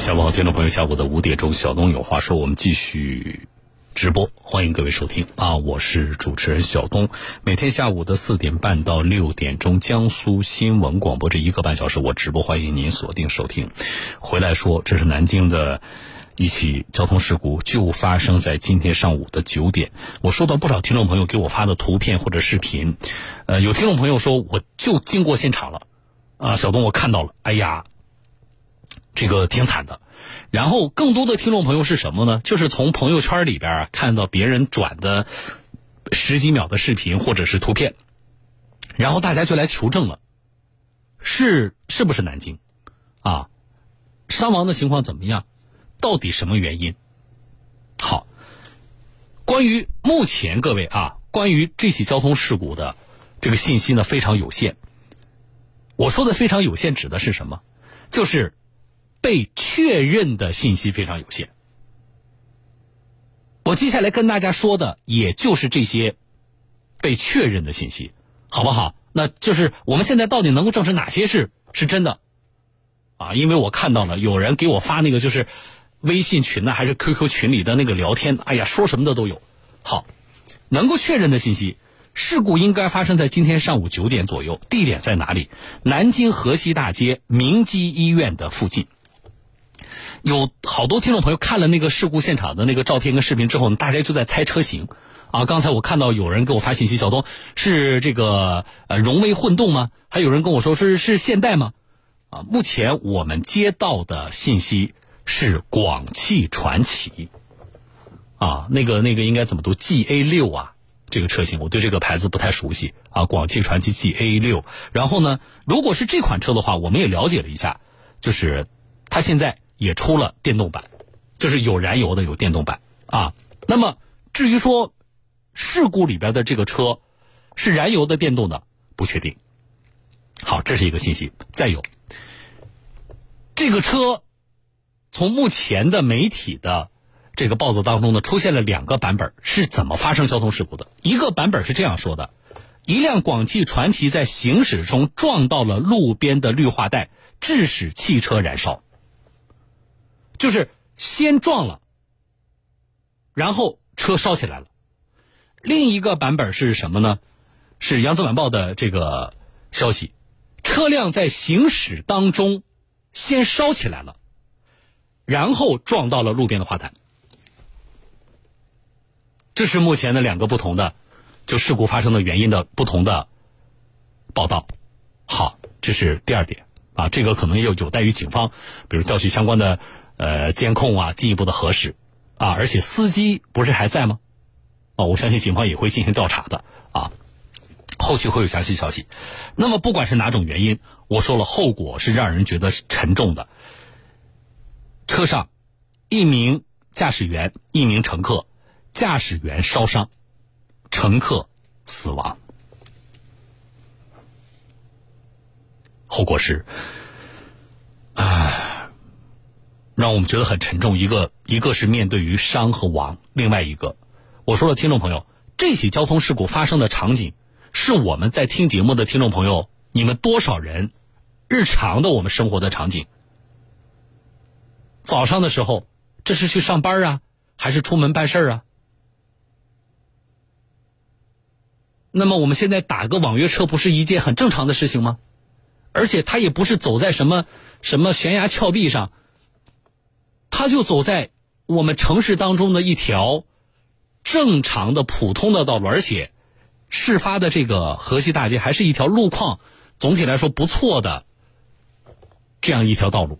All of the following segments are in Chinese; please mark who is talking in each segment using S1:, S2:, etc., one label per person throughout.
S1: 下午好，听众朋友，下午的五点钟，小东有话说，我们继续直播，欢迎各位收听啊！我是主持人小东，每天下午的四点半到六点钟，江苏新闻广播这一个半小时，我直播，欢迎您锁定收听。回来说，这是南京的一起交通事故，就发生在今天上午的九点。我收到不少听众朋友给我发的图片或者视频，呃，有听众朋友说，我就经过现场了，啊，小东，我看到了，哎呀。这个挺惨的，然后更多的听众朋友是什么呢？就是从朋友圈里边看到别人转的十几秒的视频或者是图片，然后大家就来求证了，是是不是南京啊？伤亡的情况怎么样？到底什么原因？好，关于目前各位啊，关于这起交通事故的这个信息呢非常有限。我说的非常有限指的是什么？就是。被确认的信息非常有限，我接下来跟大家说的也就是这些被确认的信息，好不好？那就是我们现在到底能够证实哪些是是真的啊？因为我看到了有人给我发那个就是微信群呢，还是 QQ 群里的那个聊天，哎呀，说什么的都有。好，能够确认的信息，事故应该发生在今天上午九点左右，地点在哪里？南京河西大街明基医院的附近。有好多听众朋友看了那个事故现场的那个照片跟视频之后，大家就在猜车型，啊，刚才我看到有人给我发信息，小东是这个呃荣威混动吗？还有人跟我说是是现代吗？啊，目前我们接到的信息是广汽传祺，啊，那个那个应该怎么读？G A 六啊，这个车型我对这个牌子不太熟悉啊，广汽传祺 G A 六。然后呢，如果是这款车的话，我们也了解了一下，就是它现在。也出了电动版，就是有燃油的，有电动版啊。那么至于说事故里边的这个车是燃油的、电动的，不确定。好，这是一个信息。再有，这个车从目前的媒体的这个报道当中呢，出现了两个版本，是怎么发生交通事故的？一个版本是这样说的：一辆广汽传祺在行驶中撞到了路边的绿化带，致使汽车燃烧。就是先撞了，然后车烧起来了。另一个版本是什么呢？是《扬子晚报》的这个消息：车辆在行驶当中先烧起来了，然后撞到了路边的花坛。这是目前的两个不同的就事故发生的原因的不同的报道。好，这是第二点啊，这个可能有有待于警方，比如调取相关的。呃，监控啊，进一步的核实，啊，而且司机不是还在吗？哦，我相信警方也会进行调查的啊，后续会有详细消息。那么，不管是哪种原因，我说了，后果是让人觉得沉重的。车上一名驾驶员、一名乘客，驾驶员烧伤，乘客死亡，后果是，唉。让我们觉得很沉重。一个，一个是面对于伤和亡；另外一个，我说了，听众朋友，这起交通事故发生的场景，是我们在听节目的听众朋友，你们多少人日常的我们生活的场景。早上的时候，这是去上班啊，还是出门办事啊？那么我们现在打个网约车，不是一件很正常的事情吗？而且他也不是走在什么什么悬崖峭壁上。他就走在我们城市当中的一条正常的普通的道路，而且事发的这个河西大街还是一条路况总体来说不错的这样一条道路。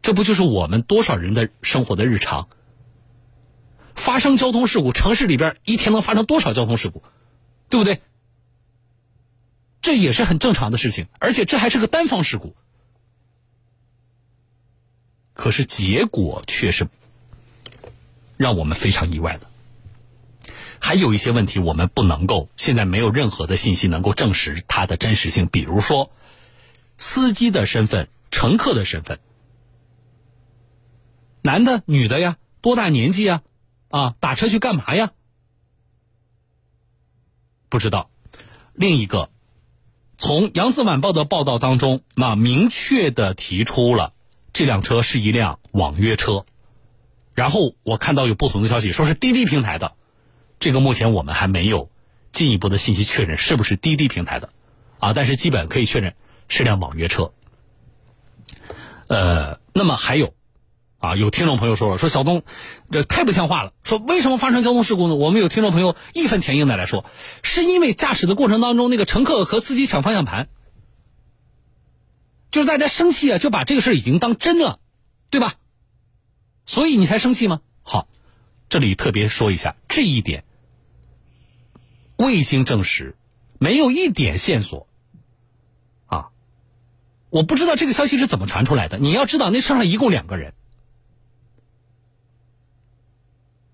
S1: 这不就是我们多少人的生活的日常？发生交通事故，城市里边一天能发生多少交通事故，对不对？这也是很正常的事情，而且这还是个单方事故。可是结果却是让我们非常意外的，还有一些问题我们不能够，现在没有任何的信息能够证实它的真实性。比如说，司机的身份、乘客的身份，男的、女的呀，多大年纪呀？啊，打车去干嘛呀？不知道。另一个，从《扬子晚报》的报道当中，那明确的提出了。这辆车是一辆网约车，然后我看到有不同的消息，说是滴滴平台的，这个目前我们还没有进一步的信息确认是不是滴滴平台的，啊，但是基本可以确认是辆网约车。呃，那么还有，啊，有听众朋友说了，说小东，这太不像话了，说为什么发生交通事故呢？我们有听众朋友义愤填膺的来说，是因为驾驶的过程当中，那个乘客和司机抢方向盘。就是大家生气啊，就把这个事已经当真了，对吧？所以你才生气吗？好，这里特别说一下这一点，未经证实，没有一点线索啊！我不知道这个消息是怎么传出来的。你要知道，那车上一共两个人，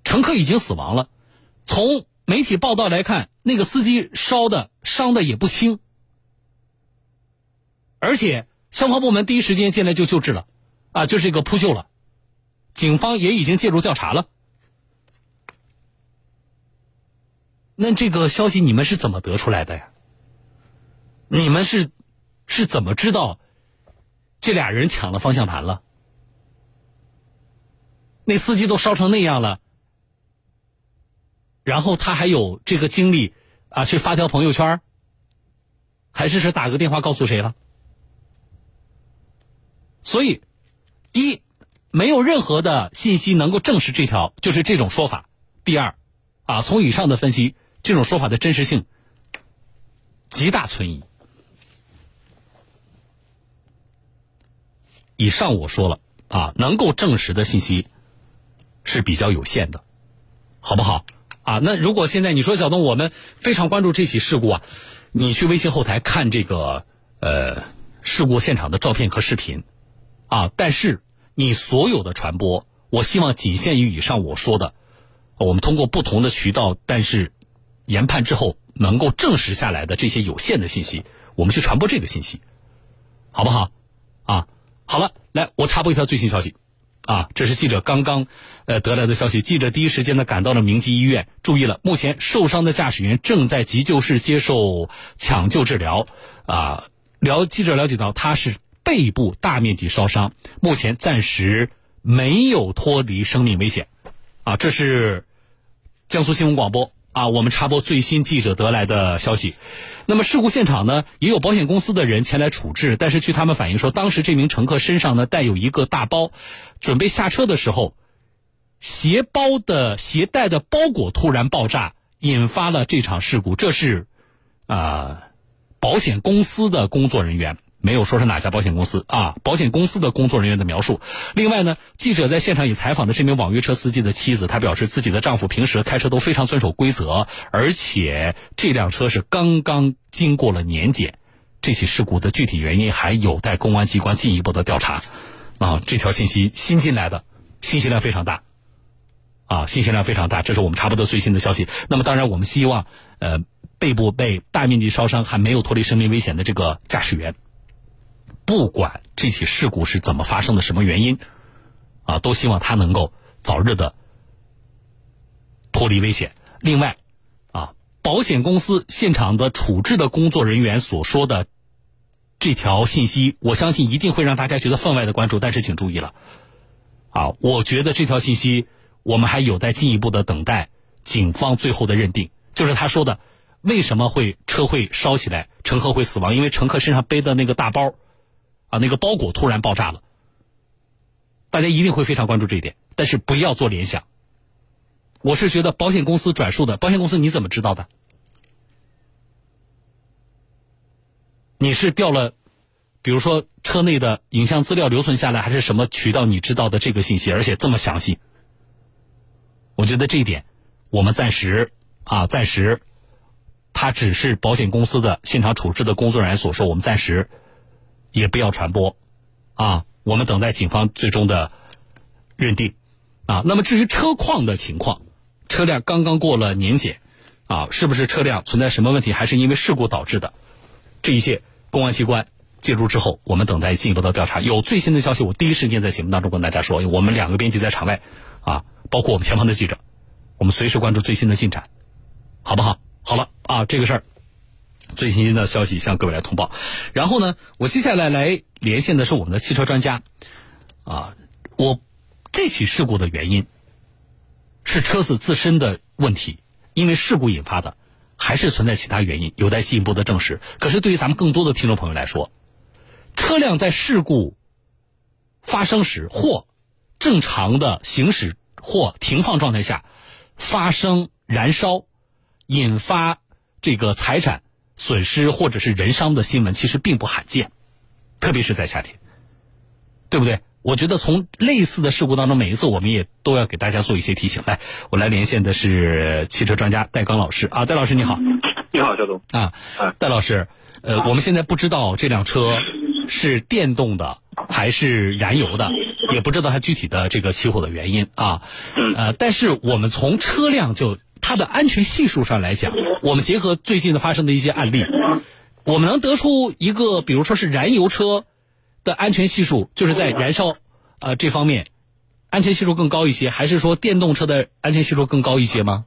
S1: 乘客已经死亡了。从媒体报道来看，那个司机烧的伤的也不轻，而且。消防部门第一时间进来就救治了，啊，就是一个扑救了，警方也已经介入调查了。那这个消息你们是怎么得出来的呀？你们是是怎么知道这俩人抢了方向盘了？那司机都烧成那样了，然后他还有这个精力啊去发条朋友圈，还是是打个电话告诉谁了？所以，一没有任何的信息能够证实这条就是这种说法。第二，啊，从以上的分析，这种说法的真实性极大存疑。以上我说了啊，能够证实的信息是比较有限的，好不好？啊，那如果现在你说小东，我们非常关注这起事故啊，你去微信后台看这个呃事故现场的照片和视频。啊！但是你所有的传播，我希望仅限于以上我说的。我们通过不同的渠道，但是研判之后能够证实下来的这些有限的信息，我们去传播这个信息，好不好？啊，好了，来，我插播一条最新消息。啊，这是记者刚刚呃得来的消息。记者第一时间呢赶到了明基医院，注意了，目前受伤的驾驶员正在急救室接受抢救治疗。啊，了记者了解到他是。背部大面积烧伤，目前暂时没有脱离生命危险。啊，这是江苏新闻广播啊，我们插播最新记者得来的消息。那么事故现场呢，也有保险公司的人前来处置，但是据他们反映说，当时这名乘客身上呢带有一个大包，准备下车的时候，携包的携带的包裹突然爆炸，引发了这场事故。这是啊，保险公司的工作人员。没有说是哪家保险公司啊？保险公司的工作人员的描述。另外呢，记者在现场也采访了这名网约车司机的妻子，她表示自己的丈夫平时开车都非常遵守规则，而且这辆车是刚刚经过了年检。这起事故的具体原因还有待公安机关进一步的调查。啊，这条信息新进来的，信息量非常大，啊，信息量非常大。这是我们查不到最新的消息。那么，当然我们希望，呃，背部被大面积烧伤还没有脱离生命危险的这个驾驶员。不管这起事故是怎么发生的，什么原因，啊，都希望他能够早日的脱离危险。另外，啊，保险公司现场的处置的工作人员所说的这条信息，我相信一定会让大家觉得分外的关注。但是，请注意了，啊，我觉得这条信息我们还有待进一步的等待警方最后的认定。就是他说的，为什么会车会烧起来，乘客会死亡？因为乘客身上背的那个大包。啊，那个包裹突然爆炸了，大家一定会非常关注这一点。但是不要做联想，我是觉得保险公司转述的，保险公司你怎么知道的？你是调了，比如说车内的影像资料留存下来，还是什么渠道你知道的这个信息？而且这么详细，我觉得这一点，我们暂时啊，暂时，他只是保险公司的现场处置的工作人员所说，我们暂时。也不要传播，啊，我们等待警方最终的认定，啊，那么至于车况的情况，车辆刚刚过了年检，啊，是不是车辆存在什么问题，还是因为事故导致的？这一切公安机关介入之后，我们等待进一步的调查。有最新的消息，我第一时间在节目当中跟大家说。我们两个编辑在场外，啊，包括我们前方的记者，我们随时关注最新的进展，好不好？好了，啊，这个事儿。最新的消息向各位来通报，然后呢，我接下来来连线的是我们的汽车专家，啊，我这起事故的原因是车子自身的问题，因为事故引发的，还是存在其他原因，有待进一步的证实。可是对于咱们更多的听众朋友来说，车辆在事故发生时或正常的行驶或停放状态下发生燃烧，引发这个财产损失或者是人伤的新闻，其实并不罕见，特别是在夏天，对不对？我觉得从类似的事故当中，每一次我们也都要给大家做一些提醒。来，我来连线的是汽车专家戴刚老师啊，戴老师你好。
S2: 你好，肖总。
S1: 啊，戴老师，呃，我们现在不知道这辆车是电动的还是燃油的，也不知道它具体的这个起火的原因啊。呃，但是我们从车辆就它的安全系数上来讲，我们结合最近的发生的一些案例，我们能得出一个，比如说是燃油车。的安全系数就是在燃烧，呃这方面，安全系数更高一些，还是说电动车的安全系数更高一些吗？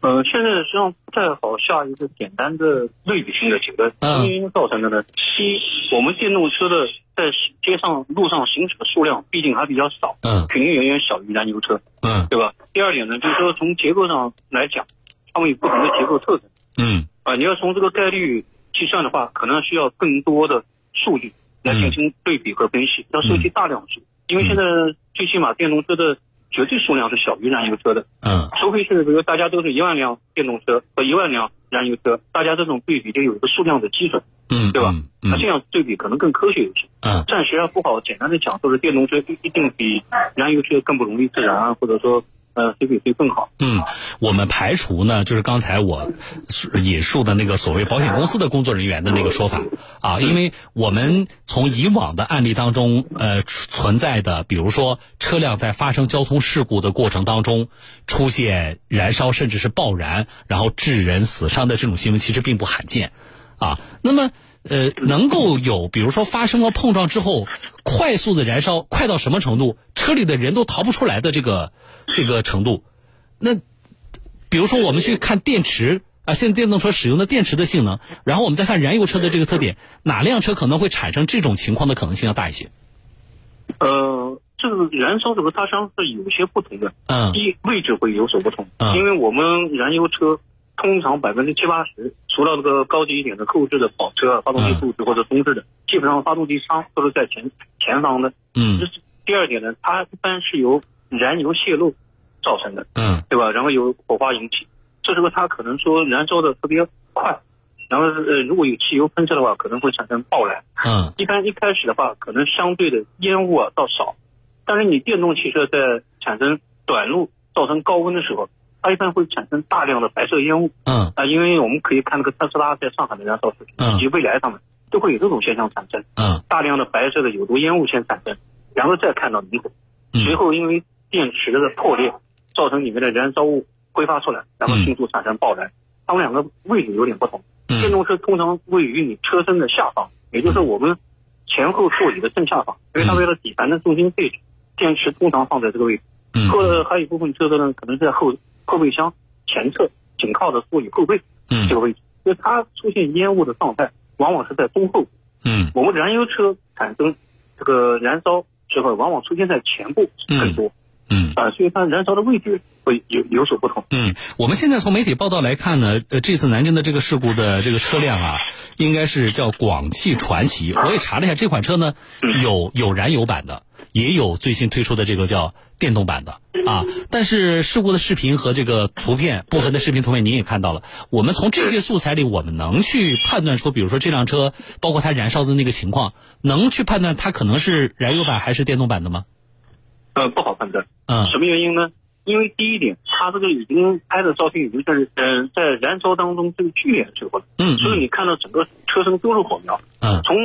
S2: 呃，现在实际上不太好下一个简单的类比性的结论。什么原因造成的呢？一，我们电动车的在街上路上行驶的数量毕竟还比较少，
S1: 嗯，
S2: 肯定远远小于燃油车，
S1: 嗯，
S2: 对吧？第二点呢，就是说从结构上来讲，它们有不同的结构特征，
S1: 嗯，
S2: 啊，你要从这个概率计算的话，可能需要更多的数据。来进行对比和分析，要收集大量数，因为现在最起码电动车的绝对数量是小于燃油车的。
S1: 嗯，
S2: 除非是比如大家都是一万辆电动车和一万辆燃油车，大家这种对比就有一个数量的基准。
S1: 嗯，
S2: 对吧？那这样对比可能更科学一些。
S1: 嗯，
S2: 暂时还不好简单的讲，就是电动车一一定比燃油车更不容易自燃，或者说。呃，谁比谁更好？
S1: 嗯，我们排除呢，就是刚才我引述的那个所谓保险公司的工作人员的那个说法啊，因为我们从以往的案例当中，呃，存在的，比如说车辆在发生交通事故的过程当中出现燃烧甚至是爆燃，然后致人死伤的这种新闻，其实并不罕见啊。那么。呃，能够有，比如说发生了碰撞之后，快速的燃烧，快到什么程度，车里的人都逃不出来的这个这个程度。那比如说，我们去看电池啊，现在电动车使用的电池的性能，然后我们再看燃油车的这个特点，哪辆车可能会产生这种情况的可能性要大一些？
S2: 呃，这个燃烧和它实际上是有些不同的。
S1: 嗯。
S2: 一位置会有所不同。
S1: 嗯。
S2: 因为我们燃油车。通常百分之七八十，除了这个高级一点的后置的跑车，发动机后置或者中置的，基本上发动机舱都是在前前方的。
S1: 嗯。
S2: 这是第二点呢，它一般是由燃油泄漏造成的。
S1: 嗯。
S2: 对吧？然后由火花引起，这时候它可能说燃烧的特别快，然后呃如果有汽油喷射的话，可能会产生爆燃。
S1: 嗯。
S2: 一般一开始的话，可能相对的烟雾啊倒少，但是你电动汽车在产生短路造成高温的时候。它一般会产生大量的白色烟雾，
S1: 嗯。
S2: 啊，因为我们可以看那个特斯拉在上海的燃烧视频，以及未来他们都会有这种现象产生，
S1: 嗯，
S2: 大量的白色的有毒烟雾先产生，然后再看到明火，随后因为电池的破裂，造成里面的燃烧物挥发出来，然后迅速产生爆燃。它们两个位置有点不同，电动车通常位于你车身的下方，也就是我们前后座椅的正下方，因为它为了底盘的重心配置，电池通常放在这个位置，嗯。或还有一部分车子呢可能在后。后备箱前侧紧靠的座椅后背，
S1: 嗯，
S2: 这个位置，因为它出现烟雾的状态，往往是在中后，
S1: 嗯，
S2: 我们燃油车产生这个燃烧时候，往往出现在前部更多，
S1: 嗯，
S2: 啊，所以它燃烧的位置会有有所不同。
S1: 嗯，我们现在从媒体报道来看呢，呃，这次南京的这个事故的这个车辆啊，应该是叫广汽传祺，我也查了一下，这款车呢有有燃油版的。也有最新推出的这个叫电动版的啊，但是事故的视频和这个图片部分的视频图片您也看到了。我们从这些素材里，我们能去判断出，比如说这辆车，包括它燃烧的那个情况，能去判断它可能是燃油版还是电动版的吗？
S2: 呃，不好判断。
S1: 嗯。
S2: 什么原因呢？因为第一点，它这个已经拍的照片已经是嗯在燃烧当中这个剧烈的时候了。
S1: 嗯。
S2: 所以你看到整个车身都是火苗。
S1: 嗯。
S2: 从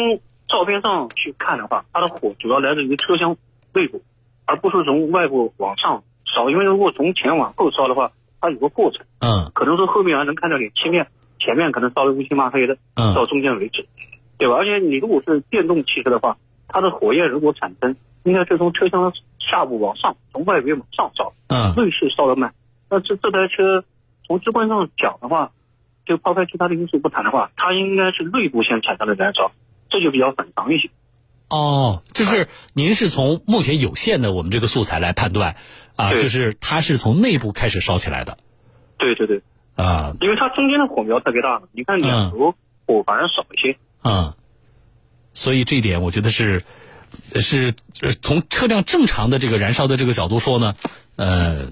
S2: 照片上去看的话，它的火主要来自于车厢内部，而不是从外部往上烧。因为如果从前往后烧的话，它有个过程，
S1: 嗯，
S2: 可能说后面还能看到点漆面，前面可能烧的乌漆嘛黑的，
S1: 嗯，
S2: 到中间为止，对吧？而且你如果是电动汽车的话，它的火焰如果产生，应该是从车厢下部往上，从外围往上烧，
S1: 嗯，
S2: 内饰烧的慢。那这这台车从直观上讲的话，就抛开其他的因素不谈的话，它应该是内部先产生的燃烧。这就比较反常一些，
S1: 哦，就是您是从目前有限的我们这个素材来判断，啊，就是它是从内部开始烧起来的，
S2: 对对对，
S1: 啊，
S2: 因为它中间的火苗特别大，你看两头火反而少一些。
S1: 嗯，所以这一点我觉得是是呃从车辆正常的这个燃烧的这个角度说呢，呃，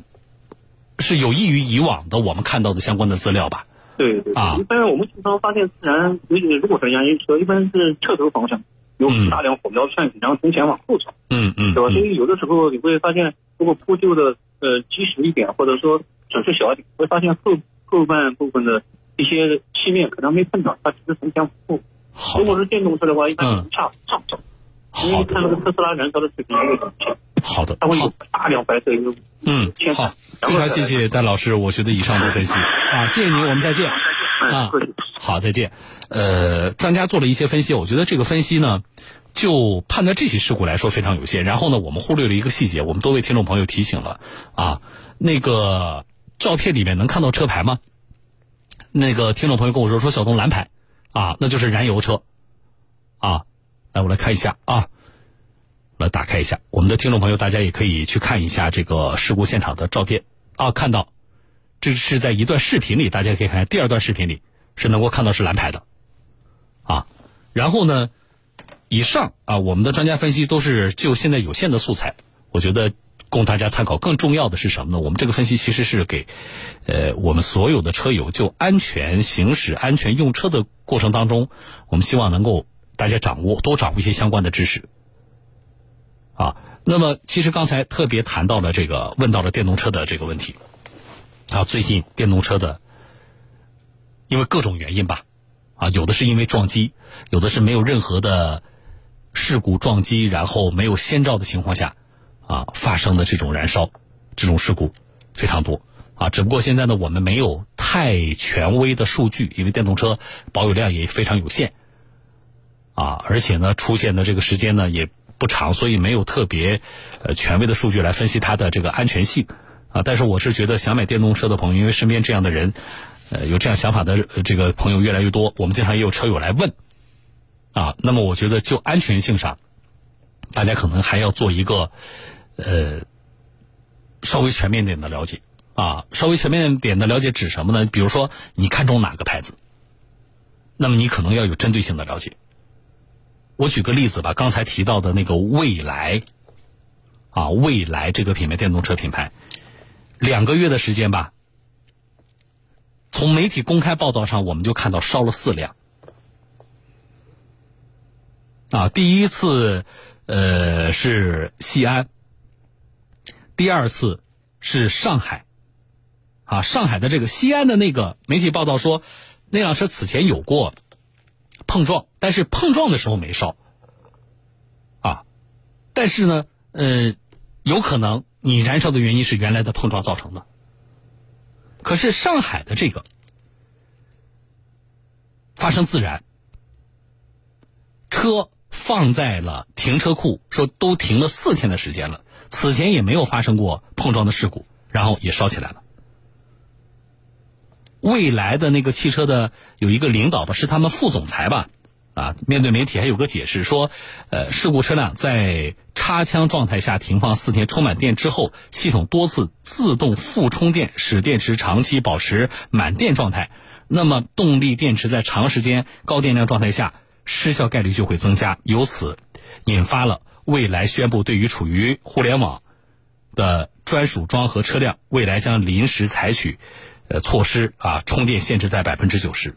S1: 是有益于以往的我们看到的相关的资料吧。
S2: 对对一般我们经常发现，自然尤其如果是燃油车，一般是车头方向有
S1: 嗯。
S2: 大量火苗窜起，然后从前往后烧，
S1: 嗯嗯，
S2: 对吧？所
S1: 嗯
S2: 以有的时候你会发现，如果铺就的呃及时一点，或者说损失小一点，会发现后后半部分的一些漆面可能没碰到，它只是从前往后。
S1: 好
S2: 如果是电动车的话，一般
S1: 嗯。
S2: 是上上烧。因
S1: 好
S2: 为看那个特斯拉燃烧的视频，会很清，
S1: 好的好
S2: 它会有。大量白色一个
S1: 嗯，好，非常谢谢戴老师，我觉得以上的分析啊，谢谢您，我们再见。啊。好，再见。呃，专家做了一些分析，我觉得这个分析呢，就判断这起事故来说非常有限。然后呢，我们忽略了一个细节，我们多位听众朋友提醒了啊，那个照片里面能看到车牌吗？那个听众朋友跟我说说小东蓝牌啊，那就是燃油车啊。来，我来看一下啊，打开一下，我们的听众朋友大家也可以去看一下这个事故现场的照片啊，看到这是在一段视频里，大家可以看第二段视频里是能够看到是蓝牌的啊。然后呢，以上啊，我们的专家分析都是就现在有限的素材，我觉得供大家参考。更重要的是什么呢？我们这个分析其实是给呃我们所有的车友就安全行驶、安全用车的过程当中，我们希望能够大家掌握多掌握一些相关的知识啊。那么，其实刚才特别谈到了这个，问到了电动车的这个问题啊。最近电动车的因为各种原因吧，啊，有的是因为撞击，有的是没有任何的事故撞击，然后没有先兆的情况下，啊发生的这种燃烧，这种事故非常多啊。只不过现在呢，我们没有太权威的数据，因为电动车保有量也非常有限，啊，而且呢，出现的这个时间呢也不长，所以没有特别呃权威的数据来分析它的这个安全性啊。但是我是觉得想买电动车的朋友，因为身边这样的人，呃，有这样想法的这个朋友越来越多，我们经常也有车友来问啊。那么我觉得就安全性上，大家可能还要做一个呃稍微全面点的了解啊。稍微全面点的了解指什么呢？比如说你看中哪个牌子，那么你可能要有针对性的了解。我举个例子吧，刚才提到的那个蔚来，啊，蔚来这个品牌电动车品牌，两个月的时间吧，从媒体公开报道上我们就看到烧了四辆，啊，第一次呃是西安，第二次是上海，啊，上海的这个西安的那个媒体报道说，那辆车此前有过碰撞，但是碰撞的时候没烧，啊，但是呢，呃，有可能你燃烧的原因是原来的碰撞造成的。可是上海的这个发生自燃，车放在了停车库，说都停了四天的时间了，此前也没有发生过碰撞的事故，然后也烧起来了。未来的那个汽车的有一个领导吧，是他们副总裁吧，啊，面对媒体还有个解释说，呃，事故车辆在插枪状态下停放四天，充满电之后，系统多次自动复充电，使电池长期保持满电状态。那么，动力电池在长时间高电量状态下失效概率就会增加，由此引发了未来宣布对于处于互联网的专属装盒车辆，未来将临时采取呃措施啊，充电限制在百分之九十。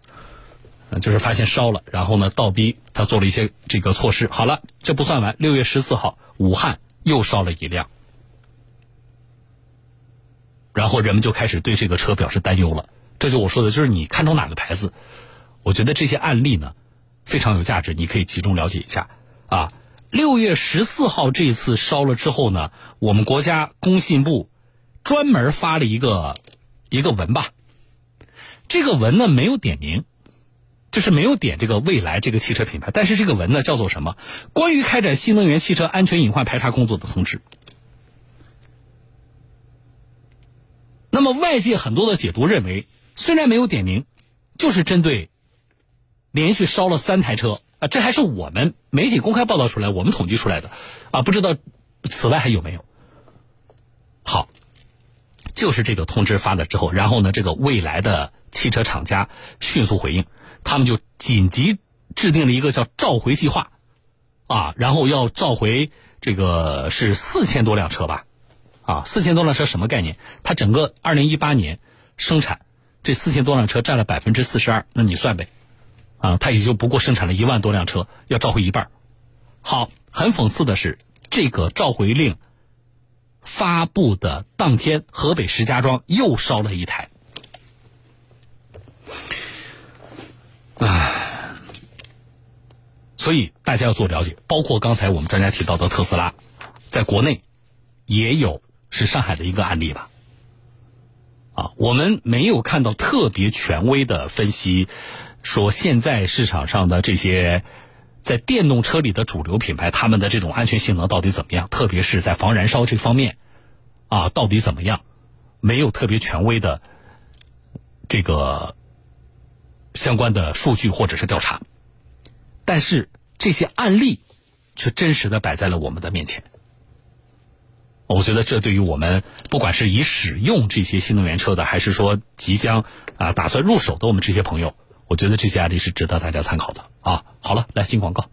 S1: 就是发现烧了，然后呢，倒逼他做了一些这个措施。好了，这不算完，六月十四号，武汉又烧了一辆，然后人们就开始对这个车表示担忧了。这就我说的，就是你看中哪个牌子，我觉得这些案例呢非常有价值，你可以集中了解一下啊。六月十四号这次烧了之后呢，我们国家工信部专门发了一个一个文吧，这个文呢没有点名。就是没有点这个未来这个汽车品牌，但是这个文呢叫做什么？关于开展新能源汽车安全隐患排查工作的通知。那么外界很多的解读认为，虽然没有点名，就是针对连续烧了三台车啊，这还是我们媒体公开报道出来，我们统计出来的啊，不知道此外还有没有？好，就是这个通知发了之后，然后呢，这个未来的汽车厂家迅速回应，他们就紧急制定了一个叫召回计划，啊，然后要召回这个是四千多辆车吧，啊，四千多辆车什么概念？它整个二零一八年生产这四千多辆车占了百分之四十二，那你算呗，啊，它也就不过生产了一万多辆车，要召回一半。好，很讽刺的是，这个召回令。发布的当天，河北石家庄又烧了一台。唉，所以大家要做了解，包括刚才我们专家提到的特斯拉，在国内也有是上海的一个案例吧。啊，我们没有看到特别权威的分析，说现在市场上的这些。在电动车里的主流品牌，他们的这种安全性能到底怎么样？特别是在防燃烧这方面，啊，到底怎么样？没有特别权威的这个相关的数据或者是调查，但是这些案例却真实的摆在了我们的面前。我觉得这对于我们，不管是已使用这些新能源车的，还是说即将啊打算入手的我们这些朋友。我觉得这些案例是值得大家参考的啊！好了，来进广告。